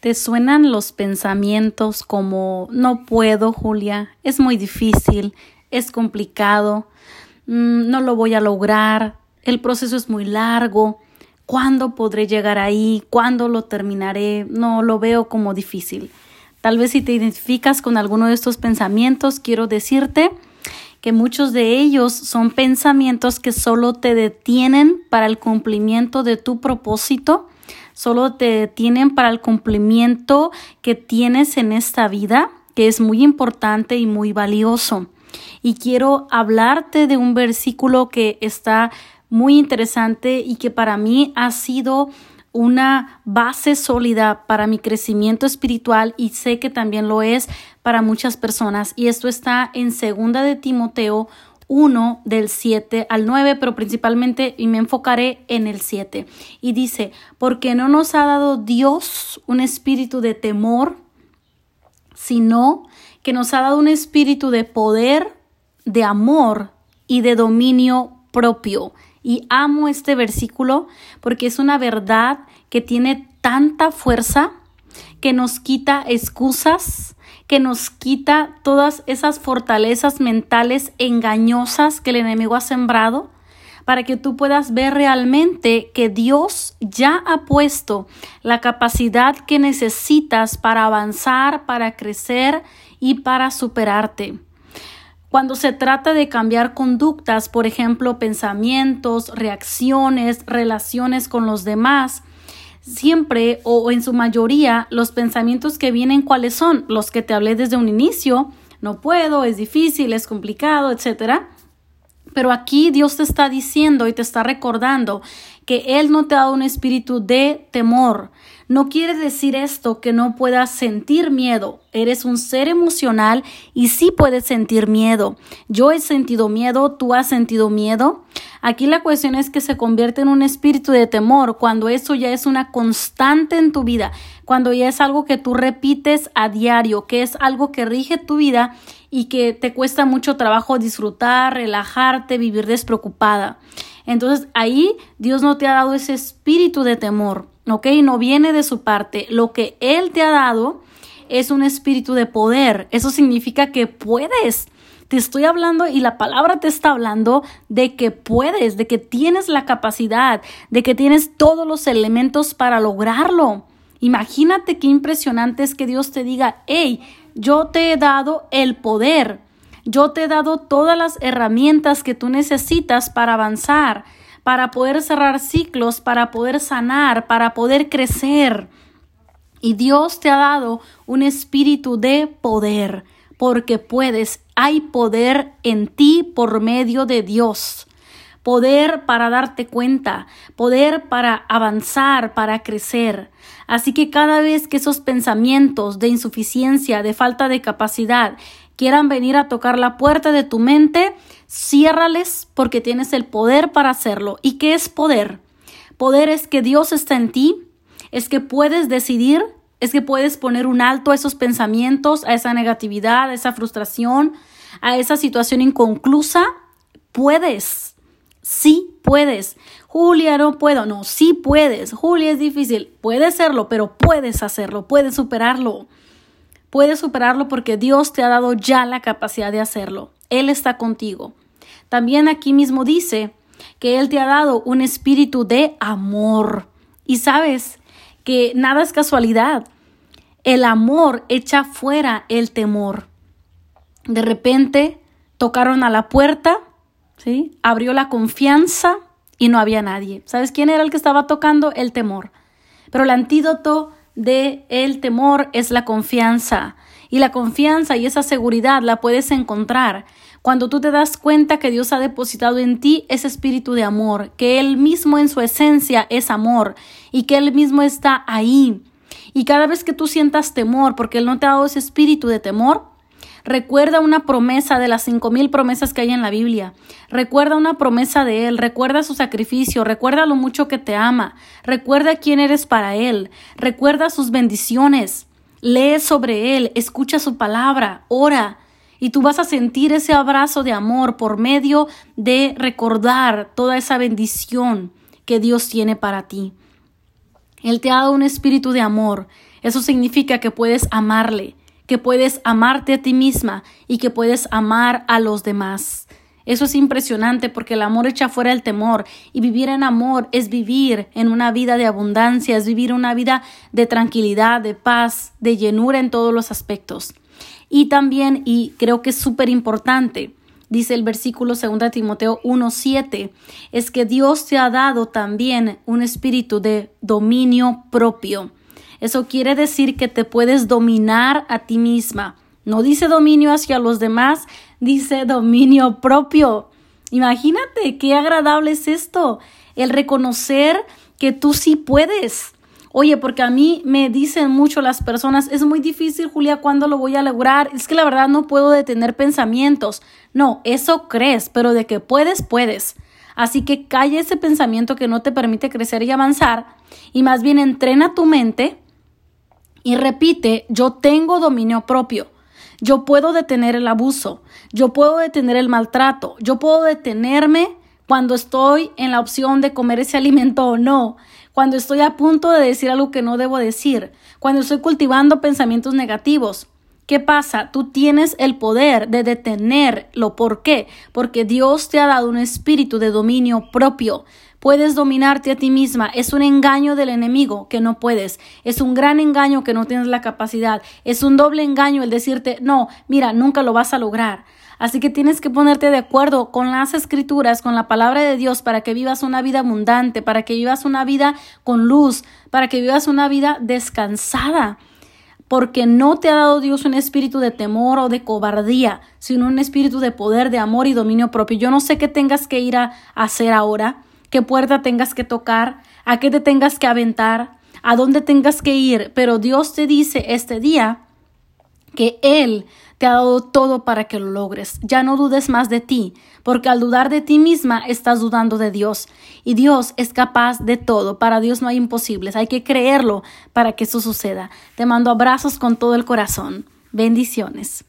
¿Te suenan los pensamientos como no puedo, Julia? Es muy difícil, es complicado, mm, no lo voy a lograr, el proceso es muy largo, ¿cuándo podré llegar ahí? ¿Cuándo lo terminaré? No, lo veo como difícil. Tal vez si te identificas con alguno de estos pensamientos, quiero decirte que muchos de ellos son pensamientos que solo te detienen para el cumplimiento de tu propósito solo te detienen para el cumplimiento que tienes en esta vida, que es muy importante y muy valioso. Y quiero hablarte de un versículo que está muy interesante y que para mí ha sido una base sólida para mi crecimiento espiritual y sé que también lo es para muchas personas y esto está en segunda de Timoteo 1 del 7 al 9, pero principalmente y me enfocaré en el 7. Y dice, porque no nos ha dado Dios un espíritu de temor, sino que nos ha dado un espíritu de poder, de amor y de dominio propio. Y amo este versículo porque es una verdad que tiene tanta fuerza que nos quita excusas, que nos quita todas esas fortalezas mentales engañosas que el enemigo ha sembrado para que tú puedas ver realmente que Dios ya ha puesto la capacidad que necesitas para avanzar, para crecer y para superarte. Cuando se trata de cambiar conductas, por ejemplo, pensamientos, reacciones, relaciones con los demás, siempre o en su mayoría los pensamientos que vienen cuáles son los que te hablé desde un inicio no puedo es difícil es complicado etcétera. Pero aquí Dios te está diciendo y te está recordando que Él no te ha dado un espíritu de temor. No quiere decir esto que no puedas sentir miedo. Eres un ser emocional y sí puedes sentir miedo. Yo he sentido miedo, tú has sentido miedo. Aquí la cuestión es que se convierte en un espíritu de temor cuando eso ya es una constante en tu vida, cuando ya es algo que tú repites a diario, que es algo que rige tu vida y que te cuesta mucho trabajo disfrutar, relajarte, vivir despreocupada. Entonces ahí Dios no te ha dado ese espíritu de temor, ¿ok? No viene de su parte. Lo que Él te ha dado es un espíritu de poder. Eso significa que puedes. Te estoy hablando y la palabra te está hablando de que puedes, de que tienes la capacidad, de que tienes todos los elementos para lograrlo. Imagínate qué impresionante es que Dios te diga, hey, yo te he dado el poder. Yo te he dado todas las herramientas que tú necesitas para avanzar, para poder cerrar ciclos, para poder sanar, para poder crecer. Y Dios te ha dado un espíritu de poder, porque puedes, hay poder en ti por medio de Dios. Poder para darte cuenta, poder para avanzar, para crecer. Así que cada vez que esos pensamientos de insuficiencia, de falta de capacidad, quieran venir a tocar la puerta de tu mente, ciérrales porque tienes el poder para hacerlo. ¿Y qué es poder? Poder es que Dios está en ti, es que puedes decidir, es que puedes poner un alto a esos pensamientos, a esa negatividad, a esa frustración, a esa situación inconclusa. Puedes, sí puedes. Julia, no puedo. No, sí puedes. Julia es difícil. Puedes hacerlo, pero puedes hacerlo, puedes superarlo. Puedes superarlo porque Dios te ha dado ya la capacidad de hacerlo. Él está contigo. También aquí mismo dice que Él te ha dado un espíritu de amor. Y sabes que nada es casualidad. El amor echa fuera el temor. De repente tocaron a la puerta, ¿sí? Abrió la confianza y no había nadie. ¿Sabes quién era el que estaba tocando? El temor. Pero el antídoto de el temor es la confianza. Y la confianza y esa seguridad la puedes encontrar cuando tú te das cuenta que Dios ha depositado en ti ese espíritu de amor, que Él mismo en su esencia es amor y que Él mismo está ahí. Y cada vez que tú sientas temor, porque Él no te ha dado ese espíritu de temor, Recuerda una promesa de las cinco mil promesas que hay en la Biblia. Recuerda una promesa de Él. Recuerda su sacrificio. Recuerda lo mucho que te ama. Recuerda quién eres para Él. Recuerda sus bendiciones. Lee sobre Él. Escucha su palabra. Ora. Y tú vas a sentir ese abrazo de amor por medio de recordar toda esa bendición que Dios tiene para ti. Él te ha dado un espíritu de amor. Eso significa que puedes amarle, que puedes amarte a ti misma y que puedes amar a los demás. Eso es impresionante porque el amor echa fuera el temor y vivir en amor es vivir en una vida de abundancia, es vivir una vida de tranquilidad, de paz, de llenura en todos los aspectos. Y también, y creo que es súper importante, dice el versículo 2 Timoteo 1:7, es que Dios te ha dado también un espíritu de dominio propio. Eso quiere decir que te puedes dominar a ti misma. No dice dominio hacia los demás, dice dominio propio. Imagínate qué agradable es esto, el reconocer que tú sí puedes. Oye, porque a mí me dicen mucho las personas, es muy difícil, Julia, ¿cuándo lo voy a lograr? Es que la verdad no puedo detener pensamientos. No, eso crees, pero de que puedes, puedes. Así que calla ese pensamiento que no te permite crecer y avanzar y más bien entrena tu mente y repite, yo tengo dominio propio. Yo puedo detener el abuso, yo puedo detener el maltrato, yo puedo detenerme cuando estoy en la opción de comer ese alimento o no, cuando estoy a punto de decir algo que no debo decir, cuando estoy cultivando pensamientos negativos. ¿Qué pasa? Tú tienes el poder de detenerlo. ¿Por qué? Porque Dios te ha dado un espíritu de dominio propio. Puedes dominarte a ti misma. Es un engaño del enemigo que no puedes. Es un gran engaño que no tienes la capacidad. Es un doble engaño el decirte, no, mira, nunca lo vas a lograr. Así que tienes que ponerte de acuerdo con las escrituras, con la palabra de Dios, para que vivas una vida abundante, para que vivas una vida con luz, para que vivas una vida descansada porque no te ha dado Dios un espíritu de temor o de cobardía, sino un espíritu de poder, de amor y dominio propio. Yo no sé qué tengas que ir a hacer ahora, qué puerta tengas que tocar, a qué te tengas que aventar, a dónde tengas que ir, pero Dios te dice este día que Él te ha dado todo para que lo logres. Ya no dudes más de ti, porque al dudar de ti misma estás dudando de Dios. Y Dios es capaz de todo. Para Dios no hay imposibles. Hay que creerlo para que eso suceda. Te mando abrazos con todo el corazón. Bendiciones.